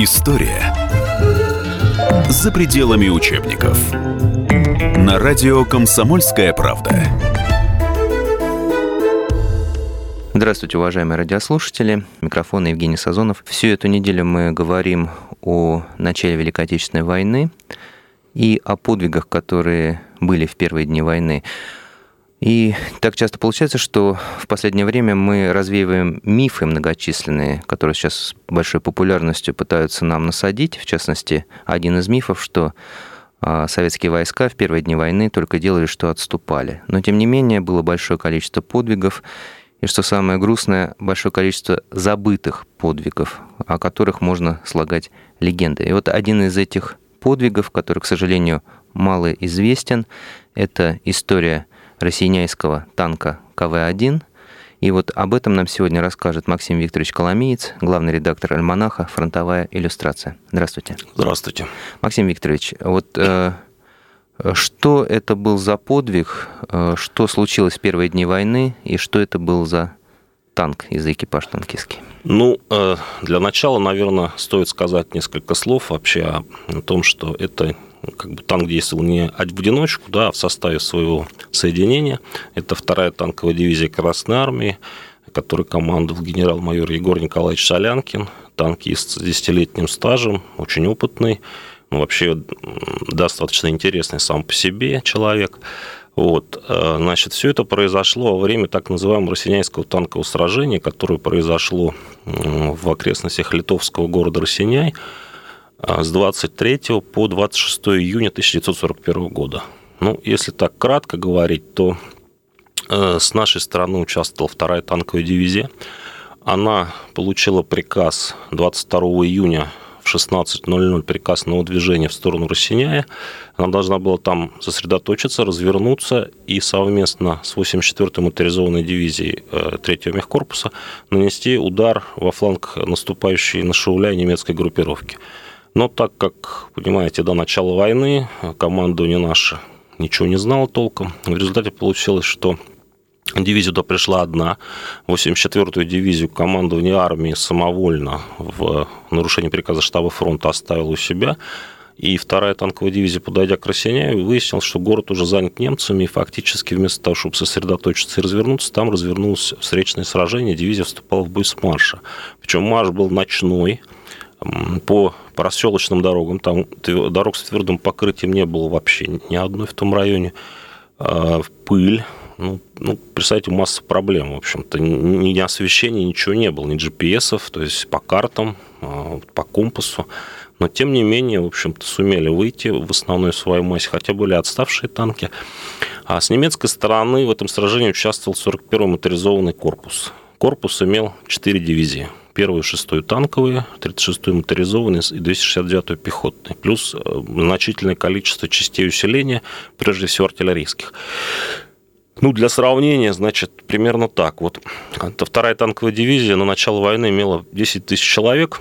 История за пределами учебников. На радио «Комсомольская правда». Здравствуйте, уважаемые радиослушатели. Микрофон Евгений Сазонов. Всю эту неделю мы говорим о начале Великой Отечественной войны и о подвигах, которые были в первые дни войны. И так часто получается, что в последнее время мы развеиваем мифы многочисленные, которые сейчас с большой популярностью пытаются нам насадить. В частности, один из мифов, что а, советские войска в первые дни войны только делали, что отступали. Но, тем не менее, было большое количество подвигов, и, что самое грустное, большое количество забытых подвигов, о которых можно слагать легенды. И вот один из этих подвигов, который, к сожалению, мало известен, это история россияйского танка КВ-1. И вот об этом нам сегодня расскажет Максим Викторович Коломиец, главный редактор «Альманаха. Фронтовая иллюстрация». Здравствуйте. Здравствуйте. Максим Викторович, вот э, что это был за подвиг, э, что случилось в первые дни войны и что это был за танк и за экипаж танкистский? Ну, э, для начала, наверное, стоит сказать несколько слов вообще о том, что это как бы танк действовал не в одиночку, да, а в составе своего соединения. Это вторая танковая дивизия Красной Армии, который командовал генерал-майор Егор Николаевич Солянкин, танкист с десятилетним стажем, очень опытный, ну, вообще достаточно интересный сам по себе человек. Вот. Э, значит, все это произошло во время так называемого Росиняйского танкового сражения, которое произошло в окрестностях литовского города Росиняй с 23 по 26 июня 1941 года. Ну, если так кратко говорить, то э, с нашей стороны участвовала вторая танковая дивизия. Она получила приказ 22 июня в 16.00 приказ на выдвижение в сторону Росиняя. Она должна была там сосредоточиться, развернуться и совместно с 84-й моторизованной дивизией 3-го э, мехкорпуса нанести удар во фланг наступающей на Шауля немецкой группировки. Но так как, понимаете, до начала войны командование наше ничего не знало толком, в результате получилось, что Дивизия туда пришла одна. 84-ю дивизию командование армии самовольно в нарушении приказа штаба фронта оставило у себя. И вторая танковая дивизия, подойдя к Росиняю, выяснил, что город уже занят немцами, и фактически вместо того, чтобы сосредоточиться и развернуться, там развернулось встречное сражение, дивизия вступала в бой с марша. Причем марш был ночной, по проселочным дорогам, там дорог с твердым покрытием не было вообще ни одной в том районе, а, пыль, ну, ну, представьте, масса проблем, в общем-то. Ни, ни освещения, ничего не было, ни GPS, то есть по картам, а, по компасу. Но, тем не менее, в общем-то, сумели выйти в основной своей массе, хотя были отставшие танки. А с немецкой стороны в этом сражении участвовал 41-й моторизованный корпус. Корпус имел 4 дивизии – первую, шестую танковые, 36-ю моторизованные и 269-ю пехотные, плюс э, значительное количество частей усиления, прежде всего артиллерийских. Ну, для сравнения, значит, примерно так. Вот это вторая танковая дивизия на начало войны имела 10 тысяч человек,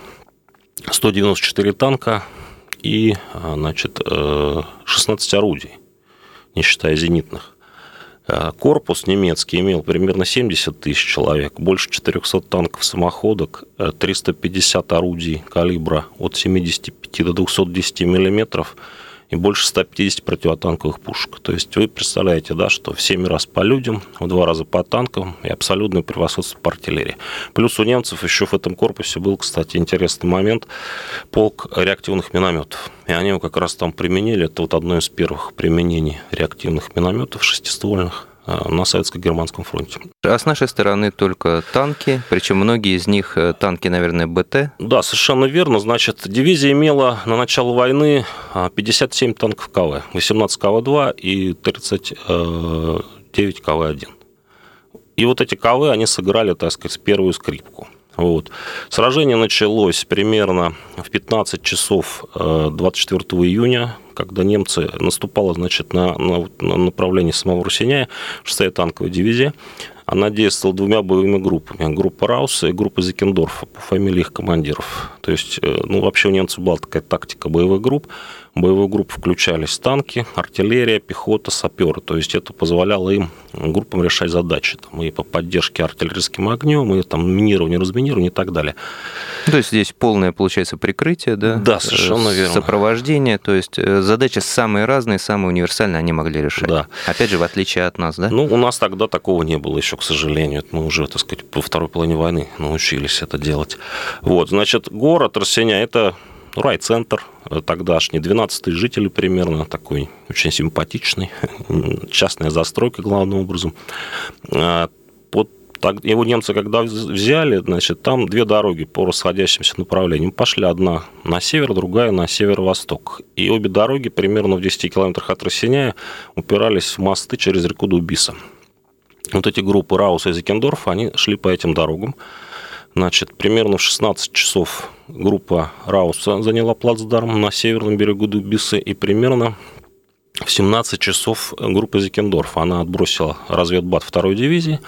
194 танка и, а, значит, 16 э, орудий, не считая зенитных. Э, корпус немецкий имел примерно 70 тысяч человек, больше 400 танков самоходок, 350 орудий калибра от 75 до 210 миллиметров – и больше 150 противотанковых пушек. То есть вы представляете, да, что в 7 раз по людям, в 2 раза по танкам и абсолютное превосходство по артиллерии. Плюс у немцев еще в этом корпусе был, кстати, интересный момент, полк реактивных минометов. И они его как раз там применили. Это вот одно из первых применений реактивных минометов шестиствольных на советско-германском фронте. А с нашей стороны только танки, причем многие из них э, танки, наверное, БТ? Да, совершенно верно. Значит, дивизия имела на начало войны 57 э, танков КВ, 18 КВ-2 и 39 КВ-1. И вот эти КВ, они сыграли, так сказать, первую скрипку. Вот. Сражение началось примерно в 15 часов 24 июня когда немцы наступала, значит, на, на, на направлении самого Русиняя, 6-я танковая дивизия, она действовала двумя боевыми группами. Группа Рауса и группа Зикендорфа по фамилии их командиров. То есть, э, ну, вообще у немцев была такая тактика боевых групп. Боевую группу включались танки, артиллерия, пехота, саперы. То есть это позволяло им, группам, решать задачи. Там, и по поддержке артиллерийским огнем, и там минирование, разминирование и так далее. То есть здесь полное, получается, прикрытие, да? Да, совершенно верно. Сопровождение. То есть э, задачи самые разные, самые универсальные они могли решать. Да. Опять же, в отличие от нас, да? Ну, у нас тогда такого не было еще, к сожалению. Мы уже, так сказать, по второй половине войны научились это делать. Вот, значит, город Росеня – это райцентр тогдашний, 12 жителей примерно, такой очень симпатичный, частная застройка главным образом. А, под так, его немцы, когда взяли, значит, там две дороги по расходящимся направлениям. Пошли одна на север, другая на северо-восток. И обе дороги примерно в 10 километрах от Рассеняя упирались в мосты через реку Дубиса. Вот эти группы Рауса и Зекендорфа, они шли по этим дорогам. Значит, примерно в 16 часов группа Рауса заняла плацдарм на северном берегу Дубисы, и примерно в 17 часов группа Зикендорф, она отбросила разведбат второй дивизии,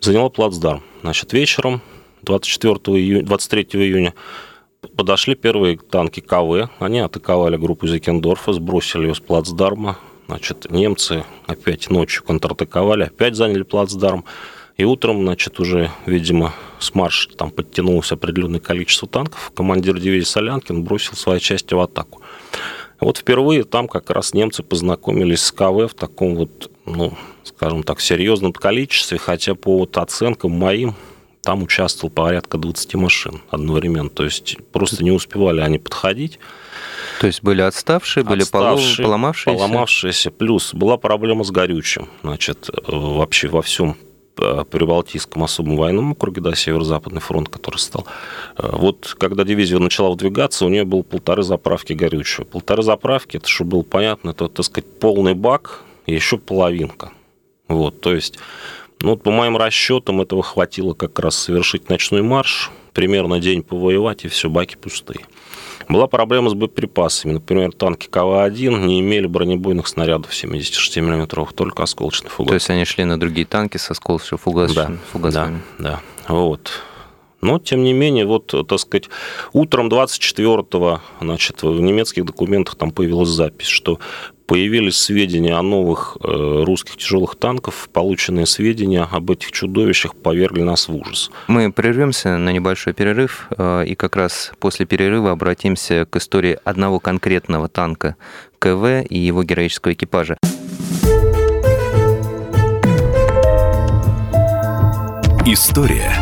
заняла плацдарм. Значит, вечером 24 июня, 23 июня подошли первые танки КВ, они атаковали группу Зикендорфа, сбросили ее с плацдарма, значит, немцы опять ночью контратаковали, опять заняли плацдарм, и утром, значит, уже, видимо, с марш там подтянулось определенное количество танков. Командир дивизии Солянкин бросил свои части в атаку. Вот впервые там как раз немцы познакомились с КВ в таком вот, ну, скажем так, серьезном количестве, хотя по вот оценкам моим там участвовал порядка 20 машин одновременно. То есть просто не успевали они подходить. То есть были отставшие, были отставшие, поломавшиеся? Поломавшиеся. Плюс была проблема с горючим. Значит, э, вообще во всем Прибалтийском особом военном округе, да, Северо-Западный фронт, который стал. Э, вот когда дивизия начала выдвигаться, у нее было полторы заправки горючего. Полторы заправки, это чтобы было понятно, это, так сказать, полный бак и еще половинка. Вот, то есть, ну, по моим расчетам, этого хватило как раз совершить ночной марш, примерно день повоевать, и все, баки пустые. Была проблема с боеприпасами. Например, танки КВ-1 не имели бронебойных снарядов 76 мм, только осколочный фугас. То есть они шли на другие танки с осколочным фугасами? Да, фугасами. да, да. Вот. Но, тем не менее, вот, так сказать, утром 24-го, значит, в немецких документах там появилась запись, что появились сведения о новых э, русских тяжелых танках, полученные сведения об этих чудовищах повергли нас в ужас. Мы прервемся на небольшой перерыв, э, и как раз после перерыва обратимся к истории одного конкретного танка КВ и его героического экипажа. История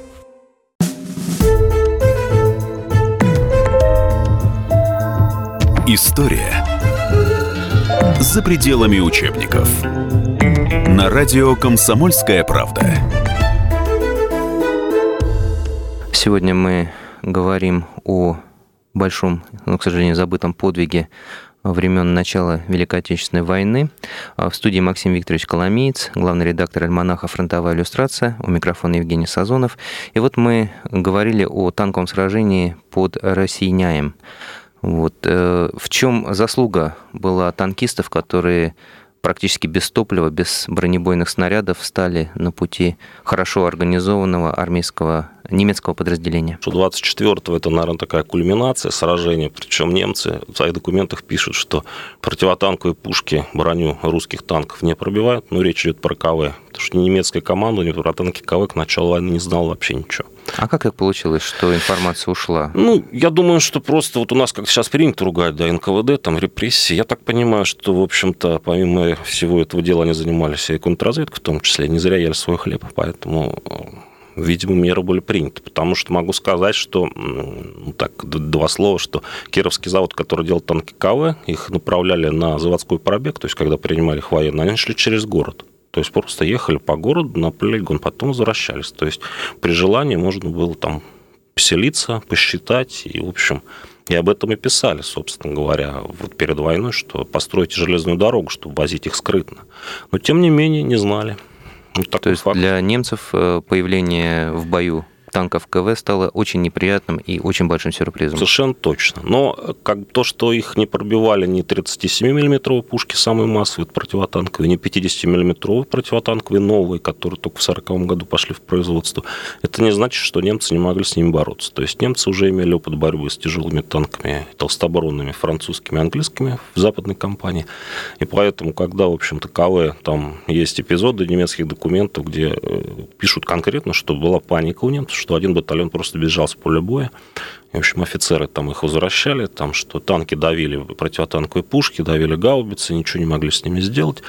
История за пределами учебников. На радио «Комсомольская правда». Сегодня мы говорим о большом, но, к сожалению, забытом подвиге времен начала Великой Отечественной войны. В студии Максим Викторович Коломеец, главный редактор альманаха «Фронтовая иллюстрация», у микрофона Евгений Сазонов. И вот мы говорили о танковом сражении под Российняем. Вот. Э, в чем заслуга была танкистов, которые практически без топлива, без бронебойных снарядов стали на пути хорошо организованного армейского немецкого подразделения. 24-го это, наверное, такая кульминация сражения, причем немцы в своих документах пишут, что противотанковые пушки броню русских танков не пробивают, но речь идет про КВ, потому что немецкая команда, не про танки КВ к началу войны не знала вообще ничего. А как так получилось, что информация ушла? Ну, я думаю, что просто вот у нас, как сейчас принято ругать, да, НКВД, там репрессии. Я так понимаю, что, в общем-то, помимо всего этого дела, они занимались и контрразведкой в том числе. Не зря ели свой хлеб, поэтому видимо, меры были приняты. Потому что могу сказать, что, ну, так, два слова, что Кировский завод, который делал танки КВ, их направляли на заводской пробег, то есть, когда принимали их военные, они шли через город. То есть просто ехали по городу на полигон, потом возвращались. То есть при желании можно было там поселиться, посчитать, и, в общем, и об этом и писали, собственно говоря, вот перед войной, что построить железную дорогу, чтобы возить их скрытно. Но, тем не менее, не знали. Вот То есть факт. для немцев э, появление в бою танков КВ стало очень неприятным и очень большим сюрпризом. Совершенно точно. Но как то, что их не пробивали ни 37-миллиметровые пушки, самые массовые противотанковые, ни 50-миллиметровые противотанковые новые, которые только в 1940 году пошли в производство, это не значит, что немцы не могли с ними бороться. То есть немцы уже имели опыт борьбы с тяжелыми танками, толстоборонными, французскими, английскими в западной кампании. И поэтому, когда, в общем-то, КВ, там есть эпизоды немецких документов, где э, пишут конкретно, что была паника у немцев, что один батальон просто бежал с поля боя. И, в общем, офицеры там их возвращали, там, что танки давили противотанковые пушки, давили гаубицы, ничего не могли с ними сделать.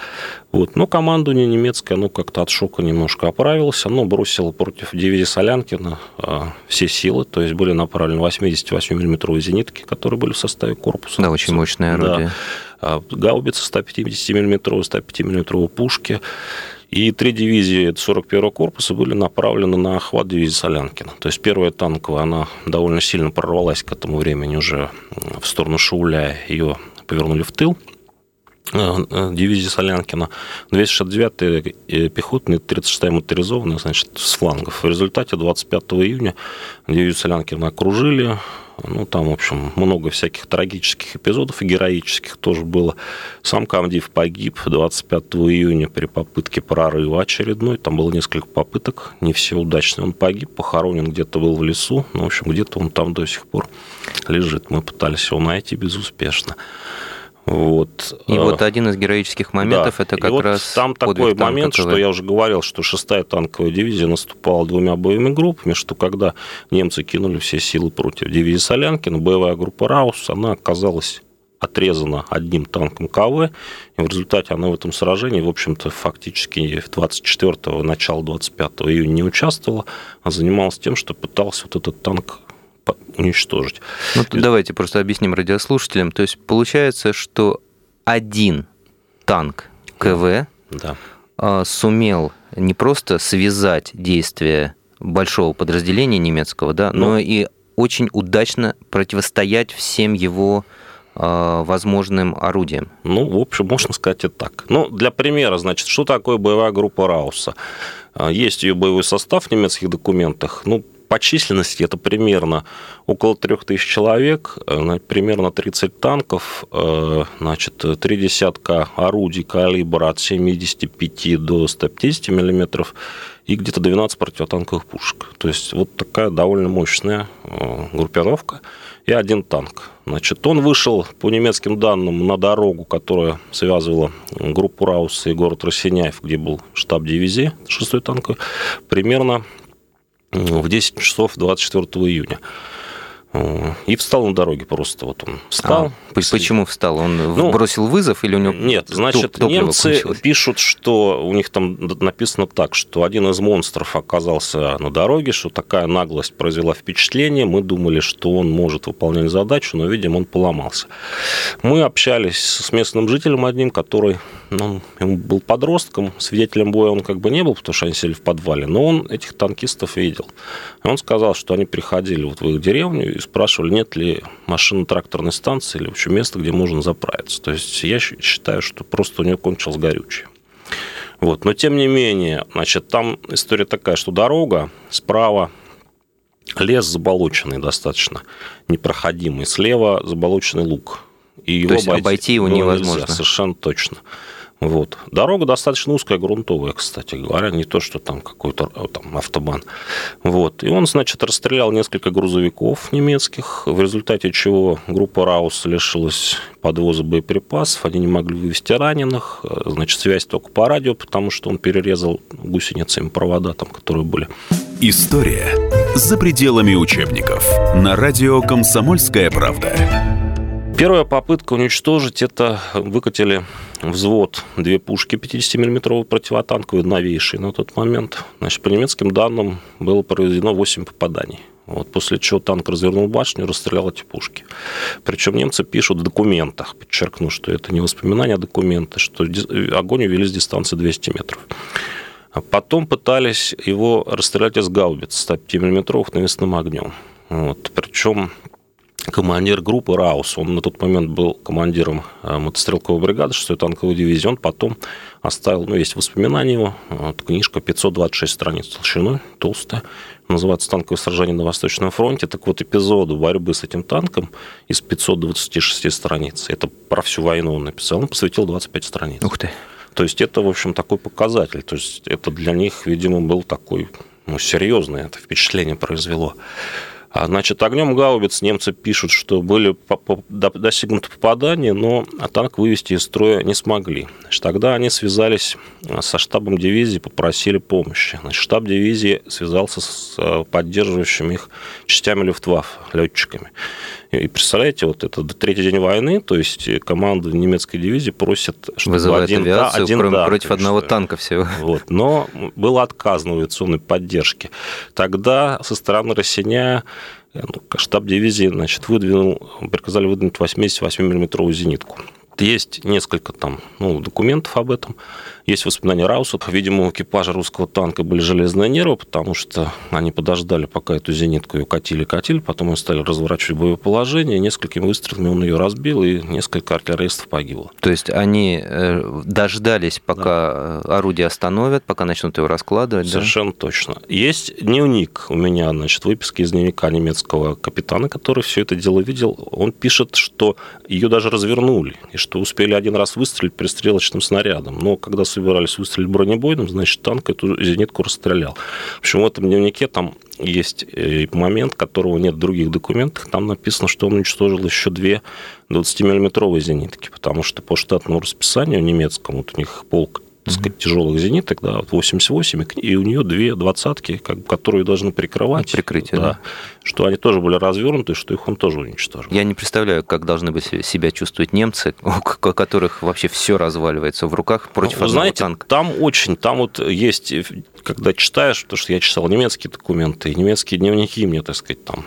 Вот. Но командование немецкое, оно как-то от шока немножко оправилось. Оно бросило против дивизии Солянкина а, все силы, то есть были направлены 88 миллиметровые зенитки, которые были в составе корпуса. Да, очень мощное орудие. Да. А гаубицы 150 миллиметровые 105 миллиметровые пушки. И три дивизии 41-го корпуса были направлены на охват дивизии Солянкина. То есть первая танковая, она довольно сильно прорвалась к этому времени уже в сторону Шауля, ее повернули в тыл э, э, дивизии Солянкина, 269-я пехотная, 36-я моторизованная, значит, с флангов. В результате 25 июня дивизию Солянкина окружили, ну, там, в общем, много всяких трагических эпизодов и героических тоже было. Сам комдив погиб 25 июня при попытке прорыва очередной. Там было несколько попыток, не все удачные. Он погиб, похоронен где-то был в лесу. Ну, в общем, где-то он там до сих пор лежит. Мы пытались его найти безуспешно. Вот. И вот один из героических моментов да. это как и раз там такой момент, что я уже говорил, что шестая танковая дивизия наступала двумя боевыми группами, что когда немцы кинули все силы против дивизии Солянкина, боевая группа Раус, она оказалась отрезана одним танком КВ, и в результате она в этом сражении, в общем-то, фактически 24 начала 25 июня не участвовала, а занималась тем, что пытался вот этот танк уничтожить. Ну, давайте просто объясним радиослушателям. То есть получается, что один танк КВ да. А, сумел не просто связать действия большого подразделения немецкого, да, но, но ну. и очень удачно противостоять всем его а, возможным орудием. Ну, в общем, можно сказать это так. Ну, для примера, значит, что такое боевая группа Рауса? А, есть ее боевой состав в немецких документах. Ну, по численности это примерно около 3000 человек, э, примерно 30 танков, э, значит, три десятка орудий калибра от 75 до 150 миллиметров и где-то 12 противотанковых пушек. То есть вот такая довольно мощная э, группировка и один танк. Значит, он вышел, по немецким данным, на дорогу, которая связывала группу Рауса и город Росиняев, где был штаб дивизии 6-й танковой, примерно в 10 часов 24 июня. И встал на дороге просто. Вот он встал. А, почему встал? Он ну, бросил вызов или у него Нет, значит, немцы кончилось? пишут, что у них там написано так, что один из монстров оказался на дороге, что такая наглость произвела впечатление. Мы думали, что он может выполнять задачу, но, видимо, он поломался. Мы общались с местным жителем одним, который ну, он был подростком, свидетелем боя он как бы не был, потому что они сели в подвале, но он этих танкистов видел. И он сказал, что они приходили вот в их деревню спрашивали, нет ли машино-тракторной станции или вообще места, где можно заправиться. То есть я считаю, что просто у него кончилось горючее. Вот. Но тем не менее, значит, там история такая, что дорога справа лес заболоченный достаточно, непроходимый. Слева заболоченный луг. И его То есть обойти, обойти его невозможно. Нельзя, совершенно точно. Вот. Дорога достаточно узкая, грунтовая, кстати говоря, не то, что там какой-то э, там, автобан. Вот. И он, значит, расстрелял несколько грузовиков немецких, в результате чего группа Раус лишилась подвоза боеприпасов, они не могли вывести раненых, э, значит, связь только по радио, потому что он перерезал гусеницами провода, там, которые были. История за пределами учебников на радио «Комсомольская правда». Первая попытка уничтожить это выкатили взвод две пушки 50-мм противотанковые, новейшие на тот момент. Значит, по немецким данным было произведено 8 попаданий. Вот, после чего танк развернул башню, расстрелял эти пушки. Причем немцы пишут в документах, подчеркну, что это не воспоминания, а документы, что огонь вели с дистанции 200 метров. А потом пытались его расстрелять из гаубиц 105 мм навесным огнем. Вот. Причем командир группы Раус, он на тот момент был командиром э, мотострелковой бригады 6-й танковой дивизии, он потом оставил, ну, есть воспоминания его, вот, книжка 526 страниц толщиной, толстая, называется «Танковое сражение на Восточном фронте». Так вот, эпизоду борьбы с этим танком из 526 страниц, это про всю войну он написал, он посвятил 25 страниц. Ух ты. То есть это, в общем, такой показатель. То есть это для них, видимо, был такой ну, серьезное это впечатление произвело. А, значит, огнем гаубиц немцы пишут, что были достигнуты попадания, но танк вывести из строя не смогли. Значит, тогда они связались а, со штабом дивизии, попросили помощи. Значит, штаб дивизии связался с а, поддерживающими их частями Люфтваффе, летчиками. И представляете, вот это третий день войны, то есть команда немецкой дивизии просит, чтобы Вызывает один, авиацию, один кроме, да, против одного что, танка всего. Вот, но было отказано авиационной поддержки. Тогда со стороны россияне ну, штаб дивизии значит, выдвинул, приказали выдвинуть 88-миллиметровую зенитку. Есть несколько там ну, документов об этом. Есть воспоминания Рауса. Видимо, у экипажа русского танка были железные нервы, потому что они подождали, пока эту зенитку ее катили-катили, потом они стали разворачивать боевое положение, несколькими выстрелами он ее разбил, и несколько артиллеристов погибло. То есть они э, дождались, пока да. орудие остановят, пока начнут его раскладывать? Совершенно да? точно. Есть дневник у меня, значит, выписки из дневника немецкого капитана, который все это дело видел. Он пишет, что ее даже развернули, и что успели один раз выстрелить пристрелочным снарядом. Но когда собирались выстрелить бронебойным, значит, танк эту зенитку расстрелял. В общем, в этом дневнике там есть э, момент, которого нет в других документах. Там написано, что он уничтожил еще две 20-миллиметровые зенитки, потому что по штатному расписанию немецкому, вот у них полк так сказать, тяжелых зениток, да, 88, и у нее две двадцатки, которые должны прикрывать. Прикрытие, да, да. Что они тоже были развернуты, что их он тоже уничтожил. Я не представляю, как должны быть себя чувствовать немцы, у которых вообще все разваливается в руках против ну, одного знаете, танка. Там очень, там вот есть, когда читаешь, потому что я читал немецкие документы, и немецкие дневники мне, так сказать, там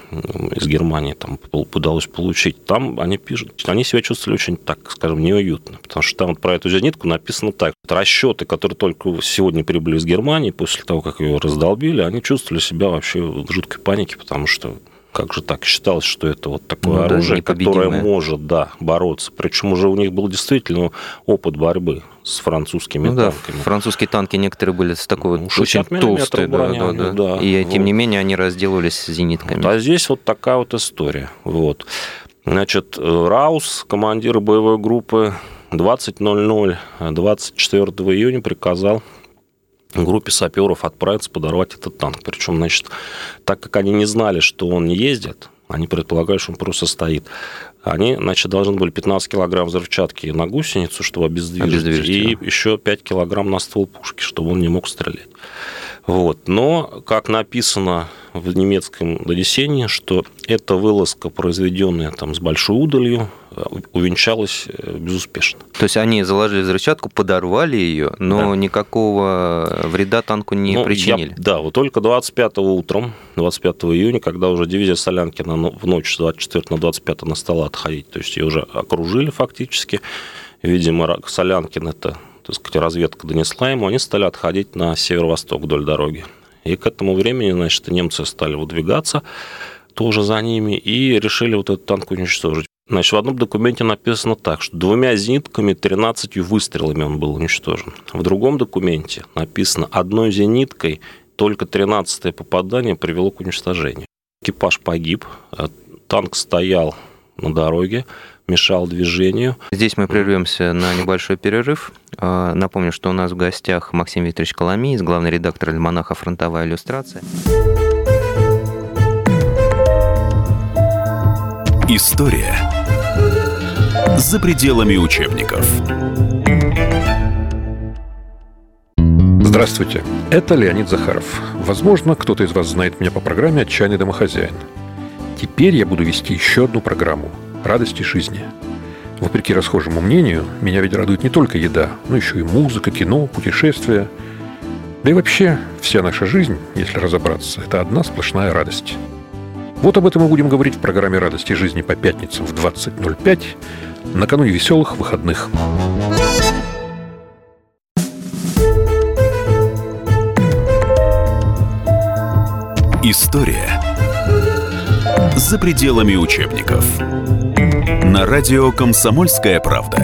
из Германии там удалось получить, там они пишут, они себя чувствовали очень, так скажем, неуютно, потому что там вот про эту зенитку написано так, расчет расчеты, которые только сегодня прибыли из Германии, после того, как ее раздолбили, они чувствовали себя вообще в жуткой панике, потому что как же так считалось, что это вот такое ну, оружие, да, которое может, да, бороться. Причем уже у них был действительно опыт борьбы с французскими ну, танками. Да, французские танки некоторые были с такой ну, очень толстой, броня, да, да, да. И вот. тем не менее они разделывались зенитками. Вот, а здесь вот такая вот история. Вот. Значит, Раус, командир боевой группы 20.00 24 июня приказал группе саперов отправиться подорвать этот танк. Причем, значит, так как они не знали, что он не ездит, они предполагали, что он просто стоит. Они, значит, должны были 15 килограмм взрывчатки на гусеницу, чтобы обездвижить, обездвижить и да. еще 5 килограмм на ствол пушки, чтобы он не мог стрелять. Вот. Но, как написано в немецком донесении, что эта вылазка, произведенная там с большой удалью, э, увенчалась э, безуспешно. То есть они заложили взрывчатку, подорвали ее, но да. никакого вреда танку не ну, причинили? Я, да, вот только 25 утром, 25 июня, когда уже дивизия Солянкина в ночь с 24 на 25 на стала отходить, то есть ее уже окружили фактически, видимо, Солянкин это так сказать, разведка донесла ему, они стали отходить на северо-восток вдоль дороги. И к этому времени, значит, немцы стали выдвигаться тоже за ними и решили вот этот танк уничтожить. Значит, в одном документе написано так, что двумя зенитками, 13 выстрелами он был уничтожен. В другом документе написано, одной зениткой только 13 попадание привело к уничтожению. Экипаж погиб, а танк стоял на дороге, мешал движению. Здесь мы прервемся на небольшой перерыв. А, напомню, что у нас в гостях Максим Викторович Коломиец, главный редактор альманаха «Фронтовая иллюстрация». История за пределами учебников. Здравствуйте, это Леонид Захаров. Возможно, кто-то из вас знает меня по программе «Отчаянный домохозяин». Теперь я буду вести еще одну программу «Радости жизни». Вопреки расхожему мнению, меня ведь радует не только еда, но еще и музыка, кино, путешествия. Да и вообще, вся наша жизнь, если разобраться, это одна сплошная радость. Вот об этом мы будем говорить в программе «Радости жизни» по пятницам в 20.05 накануне веселых выходных. История за пределами учебников. На радио «Комсомольская правда».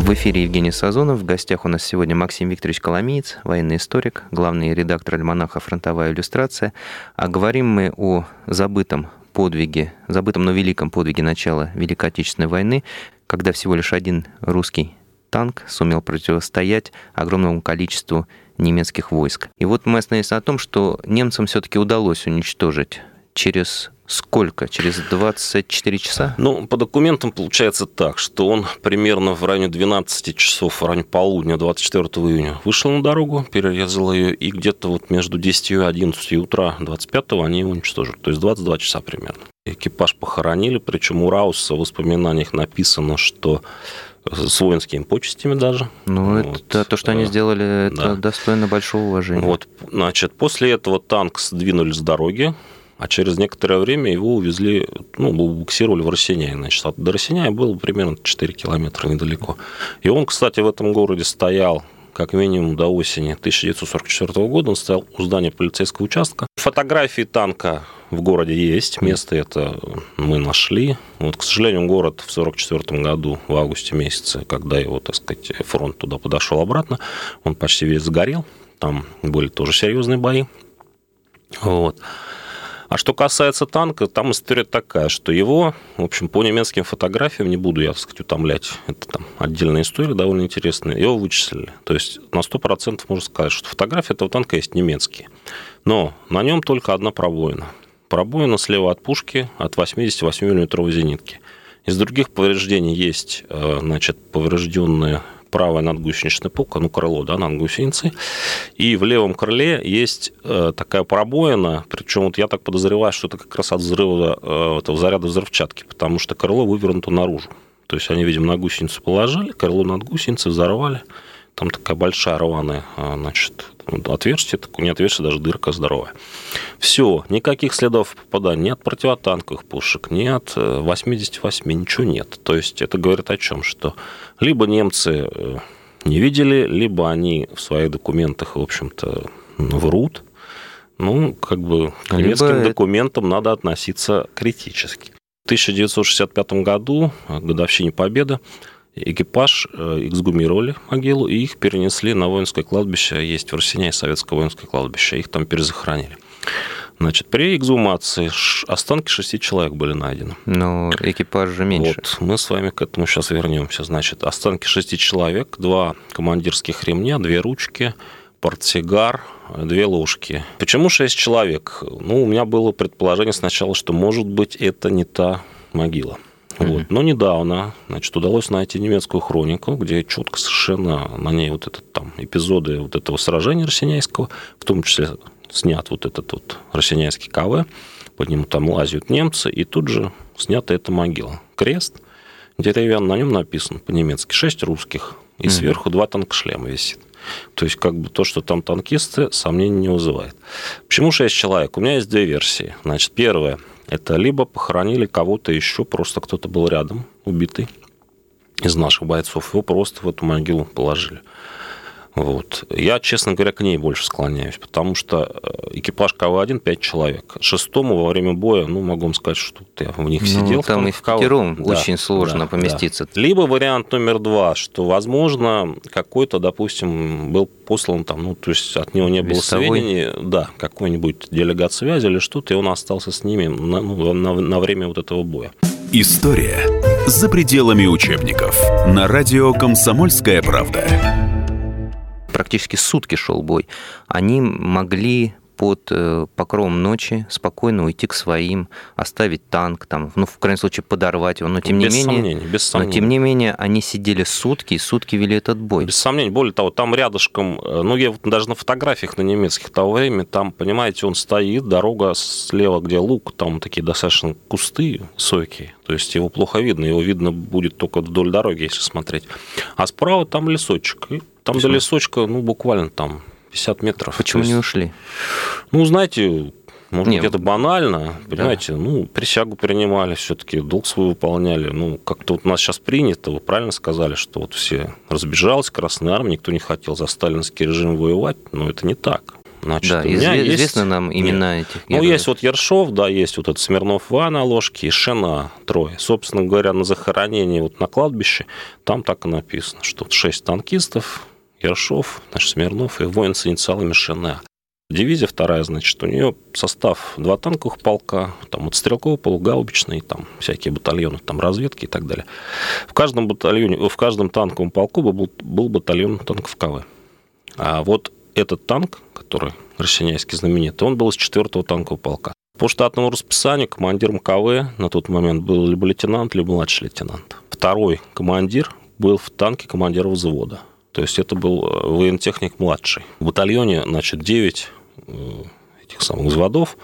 В эфире Евгений Сазонов. В гостях у нас сегодня Максим Викторович Коломиец, военный историк, главный редактор альманаха «Фронтовая иллюстрация». А говорим мы о забытом подвиге, забытом, но великом подвиге начала Великой Отечественной войны, когда всего лишь один русский танк сумел противостоять огромному количеству немецких войск. И вот мы остановились на том, что немцам все-таки удалось уничтожить через сколько? Через 24 часа? Ну, по документам получается так, что он примерно в районе 12 часов, в районе полудня 24 июня вышел на дорогу, перерезал ее, и где-то вот между 10 и 11 утра 25 они его уничтожили. То есть 22 часа примерно. Экипаж похоронили, причем у Рауса в воспоминаниях написано, что с воинскими почестями даже. Ну, вот. это то, что они сделали, это да. достойно большого уважения. Вот, значит, после этого танк сдвинули с дороги, а через некоторое время его увезли, ну, буксировали в Росиняй. Значит, до Росиняя было примерно 4 километра недалеко. И он, кстати, в этом городе стоял как минимум до осени 1944 года. Он стоял у здания полицейского участка. Фотографии танка в городе есть, место это мы нашли. Вот, к сожалению, город в 1944 году, в августе месяце, когда его, так сказать, фронт туда подошел обратно, он почти весь сгорел. Там были тоже серьезные бои. Вот. А что касается танка, там история такая, что его, в общем, по немецким фотографиям, не буду я, так сказать, утомлять, это там отдельная история, довольно интересная, его вычислили. То есть на 100% можно сказать, что фотография этого танка есть немецкие. Но на нем только одна пробоина. Пробоина слева от пушки от 88 мм зенитки. Из других повреждений есть, э, значит, поврежденная правая надгусеничная полка, ну, крыло, да, над гусеницей. И в левом крыле есть э, такая пробоина, причем вот я так подозреваю, что это как раз от взрыва э, этого заряда взрывчатки, потому что крыло вывернуто наружу. То есть они, видимо, на гусеницу положили, крыло над гусеницей взорвали. Там такая большая рваная, а, значит, отверстие, такое не отверстие, даже дырка здоровая. Все, никаких следов попадания ни от противотанковых пушек, ни от 88, э, ничего нет. То есть это говорит о чем? Что либо немцы э, не видели, либо они в своих документах, в общем-то, врут. Ну, как бы к немецким либо... документам надо относиться критически. В 1965 году, к годовщине Победы, экипаж э, эксгумировали могилу, и их перенесли на воинское кладбище. Есть в Росине советское воинское кладбище, их там перезахоронили. Значит, при эксгумации останки шести человек были найдены. Но экипаж же меньше. Вот, мы с вами к этому сейчас вернемся. Значит, останки шести человек, два командирских ремня, две ручки, портсигар, две ложки. Почему шесть человек? Ну, у меня было предположение сначала, что, может быть, это не та могила. Вот. Но недавно, значит, удалось найти немецкую хронику, где четко совершенно на ней вот этот там эпизоды вот этого сражения Росиняйского, в том числе снят вот этот вот Росиняйский КВ, под нему там лазят немцы, и тут же снята эта могила. Крест деревянный, на нем написано по-немецки шесть русских, и сверху два танкшлема висит. То есть, как бы то, что там танкисты, сомнений не вызывает. Почему шесть человек? У меня есть две версии. Значит, первая – это либо похоронили кого-то еще, просто кто-то был рядом, убитый из наших бойцов, его просто в эту могилу положили. Вот. Я, честно говоря, к ней больше склоняюсь, потому что э, экипаж КВ-1 5 человек. Шестому во время боя, ну, могу вам сказать, что я в них ну, сидел. Там и в пятером да, очень сложно да, поместиться. Да. Либо вариант номер два, что, возможно, какой-то, допустим, был послан там, ну, то есть от него не было Вестовой. сведений, да, какой-нибудь делегат связи или что-то, и он остался с ними на, ну, на, на время вот этого боя. История за пределами учебников. На радио «Комсомольская правда» практически сутки шел бой, они могли под э, покровом ночи спокойно уйти к своим, оставить танк, там, ну, в крайнем случае, подорвать его. Но тем без не менее, сомнений, без сомнений. но тем не менее, они сидели сутки, и сутки вели этот бой. Без сомнений. Более того, там рядышком, э, ну, я вот даже на фотографиях на немецких того времени, там, понимаете, он стоит, дорога слева, где лук, там такие достаточно кусты сойкие, то есть его плохо видно, его видно будет только вдоль дороги, если смотреть. А справа там лесочек, и там до лесочка, ну, буквально там 50 метров. Почему То не есть, ушли? Ну, знаете, может Не, быть, это банально, понимаете, ну, присягу принимали все-таки, долг свой выполняли. Ну, как-то вот у нас сейчас принято, вы правильно сказали, что вот все разбежались, Красная Армия, никто не хотел за сталинский режим воевать, но это не так. Значит, Да, у меня изве- есть- известно нам Нет. имена этих Ну, героев. есть вот Ершов, да, есть вот этот Смирнов Ва на ложке и Шена трое. Собственно говоря, на захоронении вот на кладбище там так и написано, что вот шесть танкистов, Ершов, значит, Смирнов и воин с инициалами Шена. Дивизия вторая, значит, у нее состав два танковых полка, там вот стрелковый, полугаубичный, там всякие батальоны, там разведки и так далее. В каждом батальоне, в каждом танковом полку был, был батальон танков КВ. А вот этот танк, который россиянский знаменитый, он был из 4-го танкового полка. По штатному расписанию командиром КВ на тот момент был либо лейтенант, либо младший лейтенант. Второй командир был в танке командира взвода. То есть это был э, воентехник младший. В батальоне, значит, 9 этих самых взводов,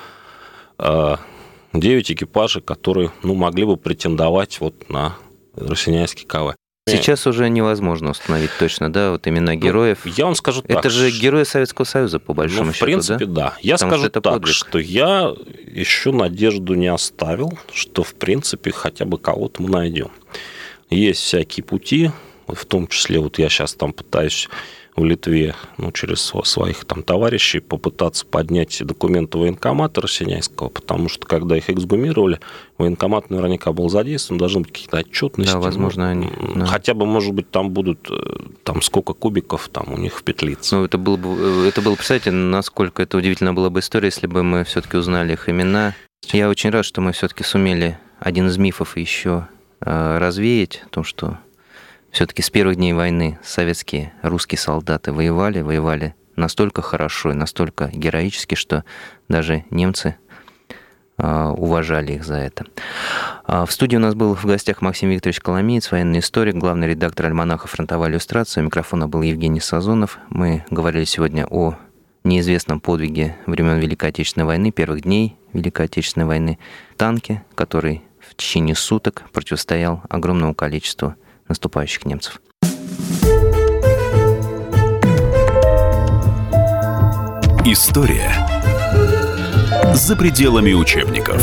9 экипажей, которые ну, могли бы претендовать вот на россиянский КВ. Сейчас уже невозможно установить точно, да, вот имена героев. Ну, Я вам скажу так. это же герои Советского Союза, по большому Ну, в счету, принципе, да? да. Я Потому скажу что это так, подвиг. что я еще надежду не оставил, что, в принципе, хотя бы кого-то мы найдем. Есть всякие пути, в том числе, вот я сейчас там пытаюсь в Литве, ну, через сво- своих там товарищей попытаться поднять документы военкомата россиянского, потому что, когда их эксгумировали, военкомат наверняка был задействован, должны быть какие-то отчетности. Да, возможно, они, м, да. Хотя бы, может быть, там будут, э, там, сколько кубиков там у них в петлице. Ну, это было бы, э, это было, представляете, насколько это удивительно была бы история, если бы мы все-таки узнали их имена. Я очень рад, что мы все-таки сумели один из мифов еще э, развеять, о том, что все-таки с первых дней войны советские русские солдаты воевали, воевали настолько хорошо и настолько героически, что даже немцы э, уважали их за это. А В студии у нас был в гостях Максим Викторович Коломеец, военный историк, главный редактор альманаха «Фронтовая иллюстрация». У микрофона был Евгений Сазонов. Мы говорили сегодня о неизвестном подвиге времен Великой Отечественной войны, первых дней Великой Отечественной войны, танке, который в течение суток противостоял огромному количеству наступающих немцев. История за пределами учебников.